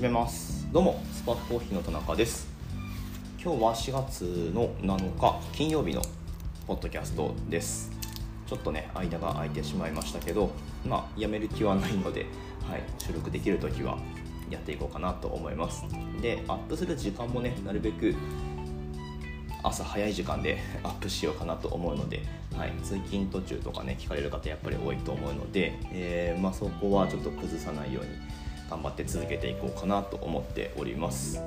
始めます。どうもスパークコーヒーの田中です。今日は4月の7日金曜日のポッドキャストです。ちょっとね間が空いてしまいましたけどまあやめる気はないので、はい、収録できる時はやっていこうかなと思います。でアップする時間もねなるべく朝早い時間で アップしようかなと思うので、はい、通勤途中とかね聞かれる方やっぱり多いと思うので、えー、まあ、そこはちょっと崩さないように頑張って続けていこうかなと思っております。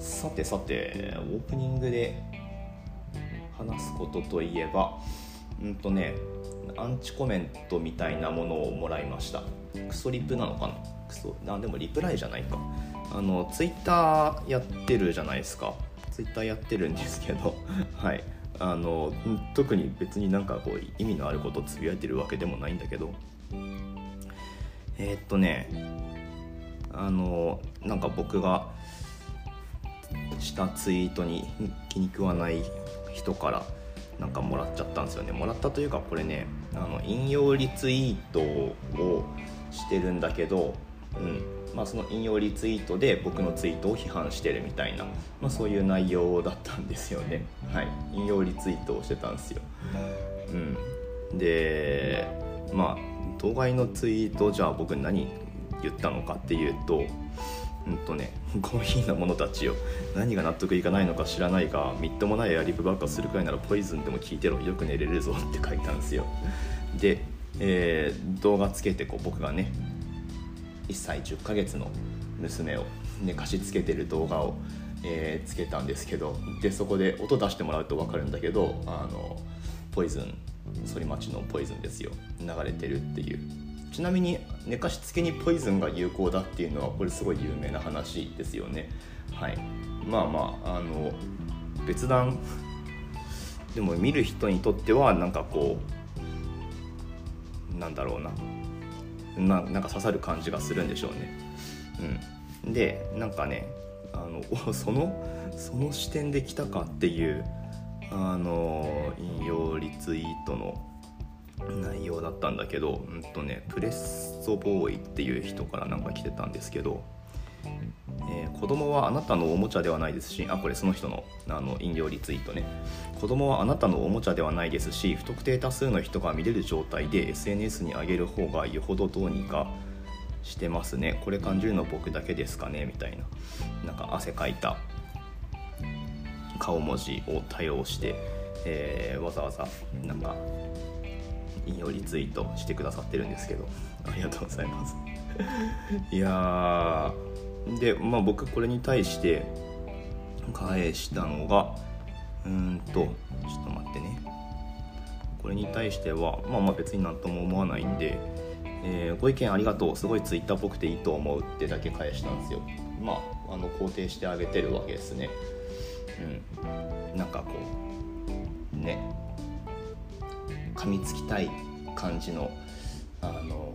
さてさてオープニングで話すことといえばうんとねアンチコメントみたいなものをもらいました。クソリプなのかな？クソあでもリプライじゃないか。あのツイッターやってるじゃないですか。ツイッターやってるんですけど はい。あの特に別になんかこう意味のあることをつぶやいてるわけでもないんだけど。えー、っとねあのなんか僕がしたツイートに気に食わない人からなんかもらっちゃったんですよね。もらったというかこれねあの引用リツイートをしてるんだけど、うん。まあ、その引用リツイートで僕のツイートを批判してるみたいな、まあ、そういう内容だったんですよね。はい。引用リツイートをしてたんですよ、うん、でまあ当該のツイートじゃあ僕何言ったのかっていうとうんとね、コーヒーの者たちよ何が納得いかないのか知らないがみっともないやリプばっかするくらいならポイズンでも聞いてろよく寝れるぞって書いたんですよ。で、えー、動画つけてこう僕がね1歳10ヶ月の娘を寝かしつけてる動画を、えー、つけたんですけどでそこで音出してもらうと分かるんだけどあのポイズン反町のポイズンですよ。流れてるっていう。ちなみに寝かしつけにポイズンが有効だっていうのはこれすごい有名な話ですよね。はい。まあまああの別段でも見る人にとってはなんかこうなんだろうな。ななんか刺さる感じがするんでしょうね。うん。でなんかねあのそのその視点で来たかっていうあの引用リツイートの内容だったんだけど、うんとね、プレッソボーイっていう人からなんか来てたんですけど、えー、子供はあなたのおもちゃではないですしあこれその人のあの引用リツイートね。子供はあなたのおもちゃではないですし不特定多数の人が見れる状態で SNS に上げる方がよほどどうにかしてますね。これ感じるの僕だけですかねみたいな。なんか汗かいた。顔文字を多用して、えー、わざわざなんか引用リツイートしてくださってるんですけど。ありがとうございます。いやでまあ僕これに対して返したのがうんとちょっと待ってね。これに対してはまあまあ別になんとも思わないんで、えー、ご意見ありがとうすごいツイッターっぽくていいと思うってだけ返したんですよ。まああの肯定してあげてるわけですね。うん。なんかこうね。噛みつきたい感じのあの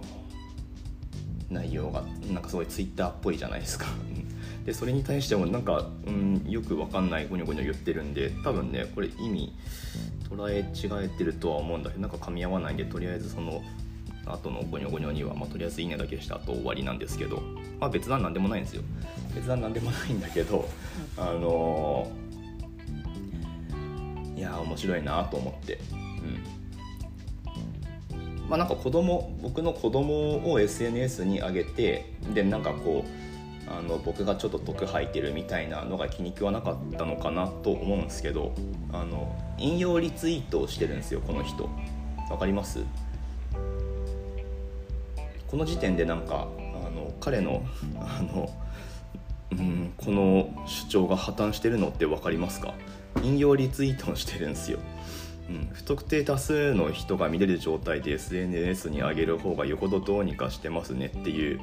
内容がなんかすごいツイッターっぽいじゃないですか。でそれに対してもなんか、うん、よくわかんないゴニョゴニョ言ってるんで多分ねこれ意味捉え違えてるとは思うんだけどなんか噛み合わないんでとりあえずその後のゴニョゴニョには、まあ、とりあえずいいねだけした後終わりなんですけど、まあ、別段なんでもないんですよ。別段なんでもないんだけどあのー、いや面白いなと思って。うんまあ、なんか子供僕の子供を SNS に上げてでなんかこうあの僕がちょっと毒吐いてるみたいなのが気に食わなかったのかなと思うんですけどあの引用リツイートをしてるんですよこの人。わかります？この時点でなんかあの彼のあの、うん、この主張が破綻してるのって分かりますか？引用リツイートをしてるんですよ。不特定多数の人が見れる状態で SNS に上げる方がよほどどうにかしてますねっていう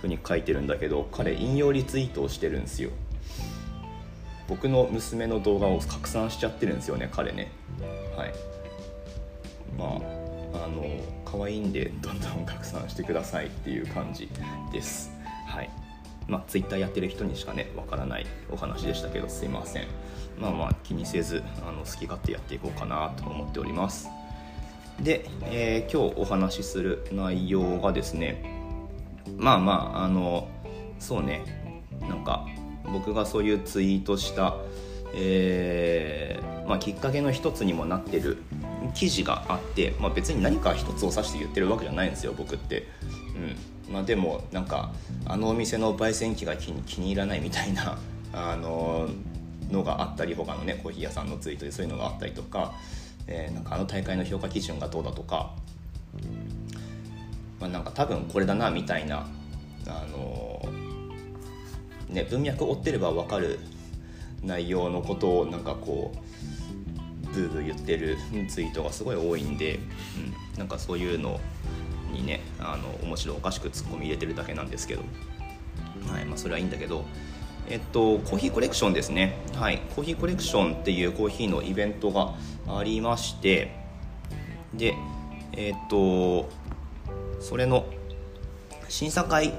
ふうに書いてるんだけど彼引用リツイートをしてるんですよ。僕の娘の動画を拡散しちゃってるんですよね彼ね。はい。まああの可愛いんでどんどん拡散してくださいっていう感じです。はい。まあ、ツイッターやってる人にしかねわからないお話でしたけどすいません。まあまあ気にせずあの好き勝手やっていこうかなと思っております。で、えー、今日お話しする内容がですねまあまああのそうねなんか僕がそういうツイートした、えーまあ、きっかけの一つにもなってる記事があって、まあ、別に何か一つを指して言ってるわけじゃないんですよ僕って。うん。まあ、でもなんかあのお店の焙煎機が気に気に入らないみたいな あののがあったり他のねコーヒー屋さんのツイートでそういうのがあったりとか,、えー、なんかあの大会の評価基準がどうだとか、まあ、なんか多分これだなみたいなあのね文脈を追ってれば分かる内容のことをなんかこうブーブー言ってるツイートがすごい多いんで、うん、なんかそういうのをにねあの面白おかしくツッコミ入れてるだけなんですけど、はいまあ、それはいいんだけど。えっと、コーヒーコレクションですね、はい、コーヒーコレクションっていうコーヒーのイベントがありまして。でえっとそれの審査会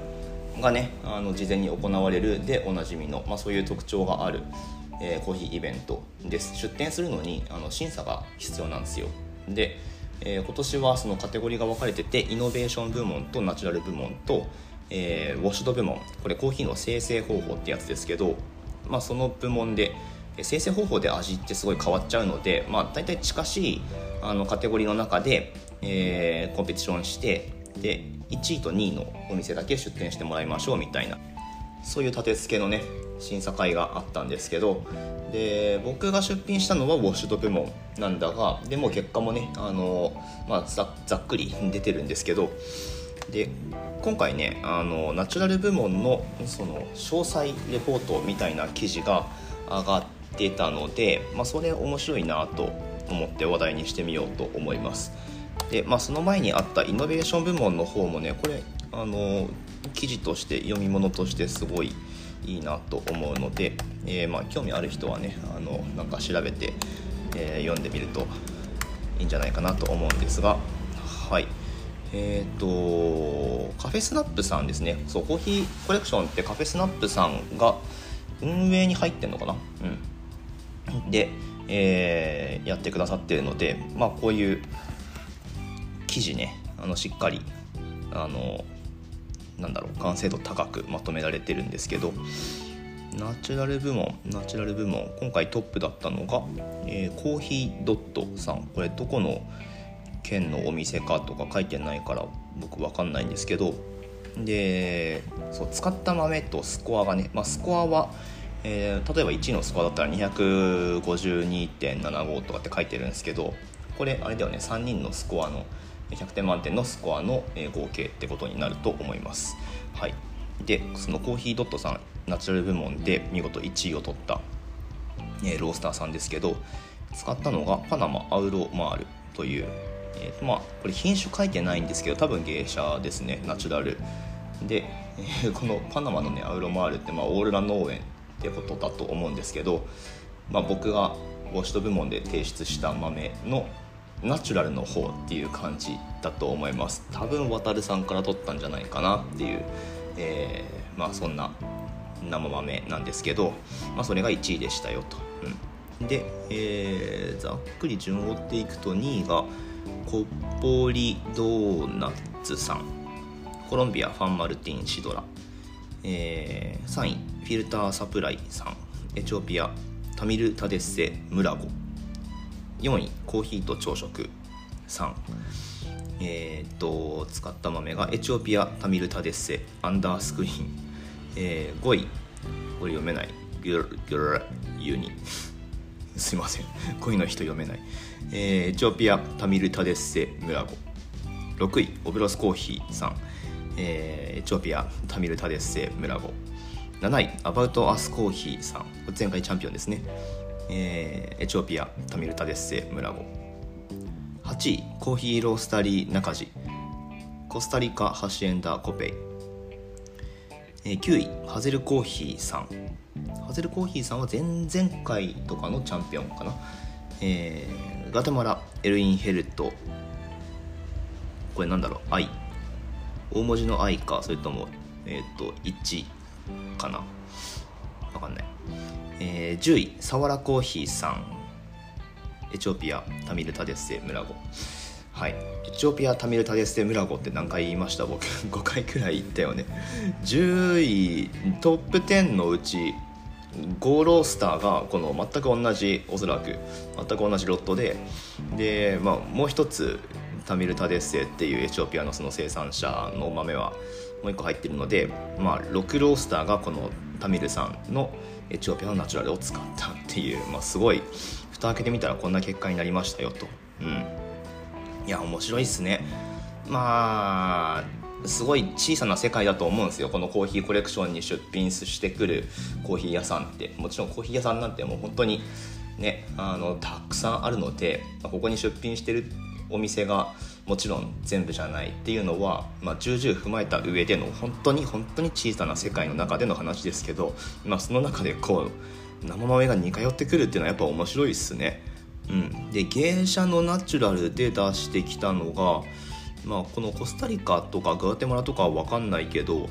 がねあの事前に行われる。でおなじみの、まあ、そういう特徴がある、えー、コーヒーイベントです。出店するのにあの審査が必要なんですよ。で、えー、今年はそのカテゴリーが分かれててイノベーション部門とナチュラル部門とえー、ウォッシュド部門。これコーヒーの生成方法ってやつですけど、まあ、その部門で生成方法で味ってすごい変わっちゃうので、まあ、大体近しいあのカテゴリーの中で、えー、コンペティションしてで1位と2位のお店だけ出店してもらいましょうみたいなそういう立て付けのね審査会があったんですけどで僕が出品したのはウォッシュド部門なんだがでも結果もねあの、まあ、ざざっくり出てるんですけどで今回ねあのナチュラル部門のその詳細レポートみたいな記事が上がってたので、まあ、それ面白いなと思って話題にしてみようと思います。で、まあ、その前にあったイノベーション部門の方もねこれあの記事として読み物としてすごいいいなと思うので、えー、まあ、興味ある人はねあのなんか調べて、えー、読んでみるといいんじゃないかなと思うんですがはい。えっ、ー、とカフェスナップさんですね。そうコーヒーコレクションってカフェスナップさんが運営に入ってんのかな？うん。で、え、やってくださってるのでまあこういう記事ねあのしっかりあのなんだろう完成度高くまとめられてるんですけどナチュラル部門ナチュラル部門今回トップだったのが、えー、コーヒードットさん。これどこの県のお店かとか書いてないから僕分かんないんですけどでそう使った豆とスコアがね、まあ、スコアは、えー、例えば1のスコアだったら252.75とかって書いてるんですけどこれあれだよね3人のスコアの100点満点のスコアの合計ってことになると思います。はい、でそのコーヒードットさんナチュラル部門で見事1位を取った、えー、ロースターさんですけど使ったのがパナマアウロマールというえー、まあこれ品種書いてないんですけど多分芸者ですねナチュラル。で、えー、このパナマのねアウロマールって、まあ、オーロラ農園ってことだと思うんですけど、まあ、僕がウォシュト部門で提出した豆のナチュラルの方っていう感じだと思います。多分渡さんから取ったんじゃないかなっていう、えー、まあそんな生豆なんですけど、まあ、それが1位でしたよと、うん、で、えー、ざっくり順を追っていくと2位がコッポリドーナツさん。コロンビアファンマルティンシドラ、えー、3位フィルターサプライさん。エチオピアタミルタデッセムラゴ。4位コーヒーと朝食さん。えー、っと使った豆がエチオピアタミルタデッセアンダースクリーン、えー、5位これ読めない。ギュルギュルユニ。すいません。こういうの人読めない、えー、エチオピアタミルタデッセムラゴ6位オブロスコーヒーさん、えー、エチオピアタミルタデッセムラゴ7位アバウトアスコーヒーさん。前回チャンピオンですね、えー、エチオピアタミルタデッセムラゴ8位コーヒーロースタリー中地。コスタリカハシエンダーコペイ、えー、9位ハゼルコーヒーさん。ハゼルコーヒーさんは前々回とかのチャンピオンかな、えー、ガテマラエルインヘルト。これなんだろう？愛大文字の愛かそれともえっ、ー、と1かな。わかんない、えー、10位サワラコーヒーさん。エチオピアタミルタデッセムラゴはい。エチオピアタミルタデステムラゴって何回言いました？僕 5回くらい言ったよね。10位トップ10のうち5ロースターがこの全く同じおそらく全く同じロットでで、まあ、もう一つタミルタデッセっていうエチオピアのその生産者の豆はもう一個入ってるので、まあ、6ロースターがこのタミルさんのエチオピアのナチュラルを使ったっていう、まあ、すごい蓋開けてみたらこんな結果になりましたよと。うん。いや面白いっすね。まあすごい小さな世界だと思うんですよ。このコーヒーコレクションに出品してくるコーヒー屋さんって。もちろんコーヒー屋さんなんてもう本当にねあのたくさんあるのでここに出品してるお店がもちろん全部じゃないっていうのは、まあ、重々踏まえた上での本当に本当に小さな世界の中での話ですけど、まあ、その中でこう生豆が似通ってくるっていうのはやっぱ面白いっすね。うん、で芸者のナチュラルで出してきたのが、まあ、このコスタリカとかグアテマラとかは分かんないけど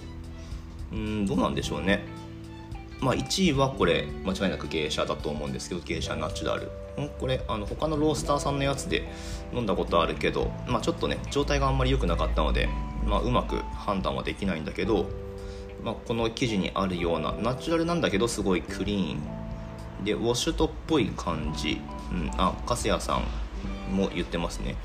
うんどうなんでしょうね。まあ1位はこれ間違いなく芸者だと思うんですけど芸者ナチュラル。これあの他のロースターさんのやつで飲んだことあるけど、まあ、ちょっとね状態があんまり良くなかったので、まあ、うまく判断はできないんだけど、まあ、この記事にあるようなナチュラルなんだけどすごいクリーンでウォッシュトっぽい感じ。うん、あ粕谷さんも言ってますね。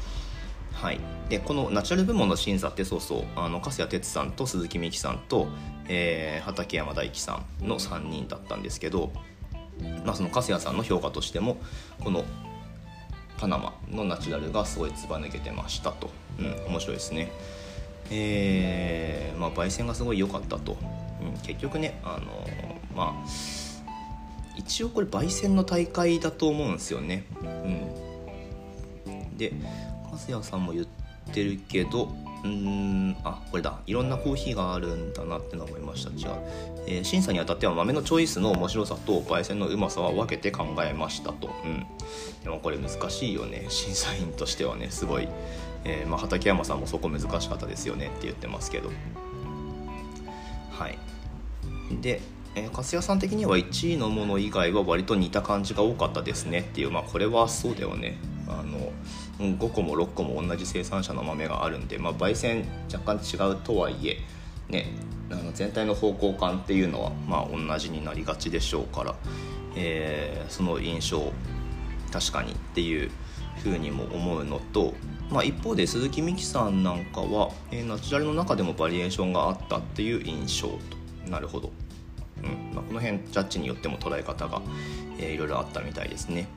はい。でこのナチュラル部門の審査ってそうそうあの粕谷哲さんと鈴木美樹さんと、えー、畠山大樹さんの3人だったんですけど、まあ、その粕谷さんの評価としてもこのパナマのナチュラルがすごいずば抜けてましたと、うん、面白いですね。えー、まあ焙煎がすごい良かったと、うん、結局ねあのまあ一応これ焙煎の大会だと思うんですよね。うん、で粕谷さんも言ってるけどうんあこれだ。いろんなコーヒーがあるんだなっての思いました。違う、えー、審査にあたっては豆のチョイスの面白さと焙煎のうまさは分けて考えましたと、うん、でもこれ難しいよね。審査員としてはねすごい、えー、まあ、畠山さんもそこ難しかったですよねって言ってますけど。はい。でえー、粕谷さん的には1位のもの以外は割と似た感じが多かったですねっていう。まあこれはそうだよね。あの5個も6個も同じ生産者の豆があるんで、まあ、焙煎若干違うとはいえ、ね、あの全体の方向感っていうのはまあ同じになりがちでしょうから、えー、その印象確かにっていうふうにも思うのと、まあ、一方で鈴木美樹さんなんかは、えー、ナチュラルの中でもバリエーションがあったっていう印象と。なるほど。うんまあ、この辺ジャッジによっても捉え方が、えー、いろいろあったみたいですね。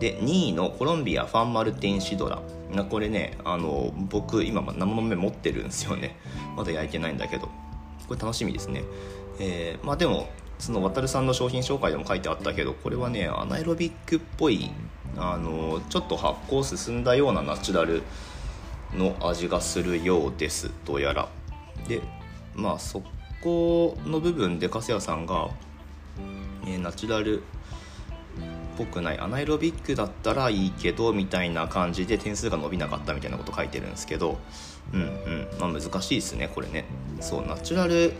で2位のコロンビアファンマルティンシドラ。これねあの僕今生豆持ってるんですよね。まだ焼いてないんだけど。これ楽しみですね。えー、まあでもその渡さんの商品紹介でも書いてあったけどこれはねアナエロビックっぽいあのちょっと発酵進んだようなナチュラルの味がするようです。どうやら。でまあそこの部分で粕谷さんが、え、ナチュラルっぽくないアナエロビックだったらいいけどみたいな感じで点数が伸びなかったみたいなこと書いてるんですけどうんうん。まあ難しいですねこれね。そうナチュラル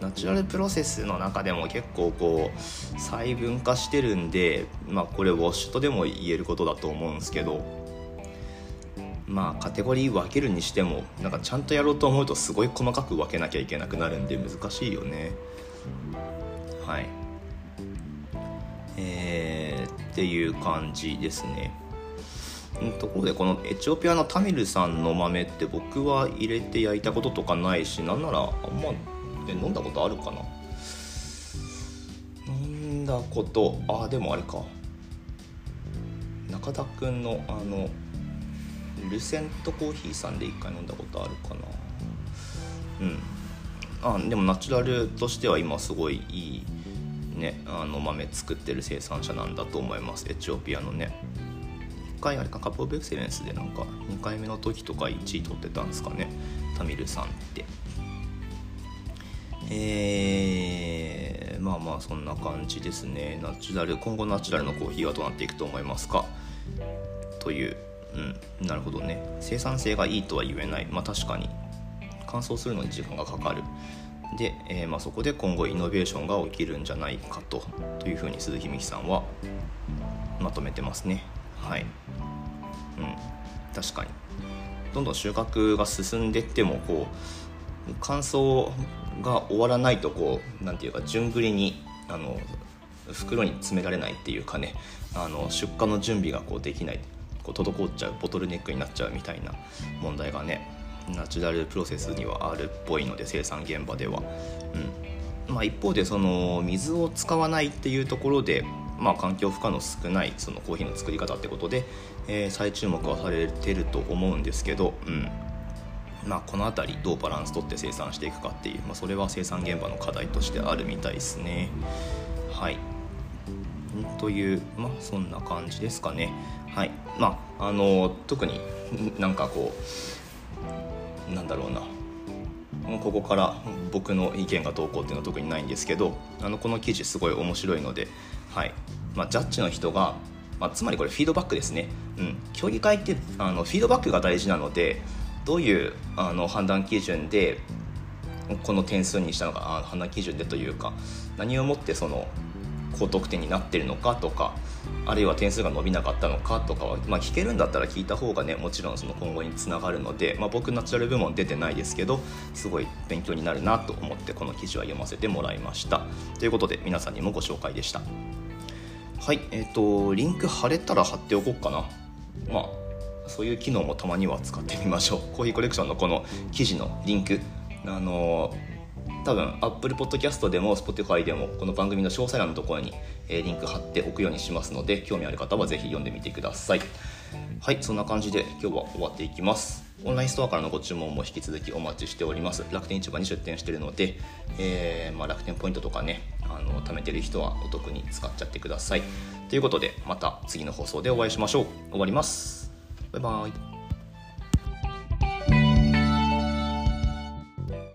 ナチュラルプロセスの中でも結構こう細分化してるんでまあこれウォッシュとでも言えることだと思うんですけど。まあカテゴリー分けるにしてもなんかちゃんとやろうと思うとすごい細かく分けなきゃいけなくなるんで難しいよね。はい。えー、っていう感じですね。ところでこのエチオピアのタミルさんの豆って僕は入れて焼いたこととかないしなんならあんまえ飲んだことあるかな？飲んだことあでもあれか。中田くんのあのルセントコーヒーさんで1回飲んだことあるかな。うん。あでもナチュラルとしては今すごいいいねあの豆作ってる生産者なんだと思います。エチオピアのね。1回あれかカップオブエクセレンスでなんか2回目の時とか1位取ってたんですかね。タミルさんって。えー、まあまあそんな感じですね。ナチュラル今後ナチュラルのコーヒーはどうなっていくと思いますか？といううん。なるほどね。生産性がいいとは言えない。まあ確かに。乾燥するのに時間がかかる。で、えー、まあ、そこで今後イノベーションが起きるんじゃないかとというふうに鈴木美樹さんはまとめてますね。はい。うん。確かに。どんどん収穫が進んでいってもこう乾燥が終わらないとこうなんていうか順繰りにあの袋に詰められないっていうかねあの出荷の準備がこうできない。こう滞っちゃうボトルネックになっちゃうみたいな問題がねナチュラルプロセスにはあるっぽいので生産現場では。うんまあ、一方でその水を使わないっていうところで、まあ、環境負荷の少ないそのコーヒーの作り方ってことで、えー、再注目はされてると思うんですけど、うんまあ、この辺りどうバランスとって生産していくかっていう、まあ、それは生産現場の課題としてあるみたいですね。はいという、まあ、そんな感じですかね。はい。まあ、あの特になんかこうなんだろうな。ここから僕の意見がどうこうっていうのは特にないんですけどあのこの記事すごい面白いので、はい。まあ、ジャッジの人が、まあ、つまりこれフィードバックですね、うん、競技会ってあのフィードバックが大事なのでどういうあの判断基準でこの点数にしたのか判断基準でというか何をもってその高得点になってるのかとかあるいは点数が伸びなかったのかとかは、まあ、聞けるんだったら聞いた方がねもちろんその今後につながるので、まあ、僕ナチュラル部門出てないですけどすごい勉強になるなと思ってこの記事は読ませてもらいました。ということで皆さんにもご紹介でした。はいえっ、ー、とリンク貼れたら貼っておこうかな。まあそういう機能もたまには使ってみましょう。コーヒーコレクションのこの記事のリンクあの多分 Apple Podcast でも Spotify でもこの番組の詳細欄のところに、え、リンク貼っておくようにしますので興味ある方はぜひ読んでみてください。はいそんな感じで今日は終わっていきます。オンラインストアからのご注文も引き続きお待ちしております。楽天市場に出店してるので、えー、まあ、楽天ポイントとかねあの貯めてる人はお得に使っちゃってください。ということでまた次の放送でお会いしましょう。終わります。バイバーイ。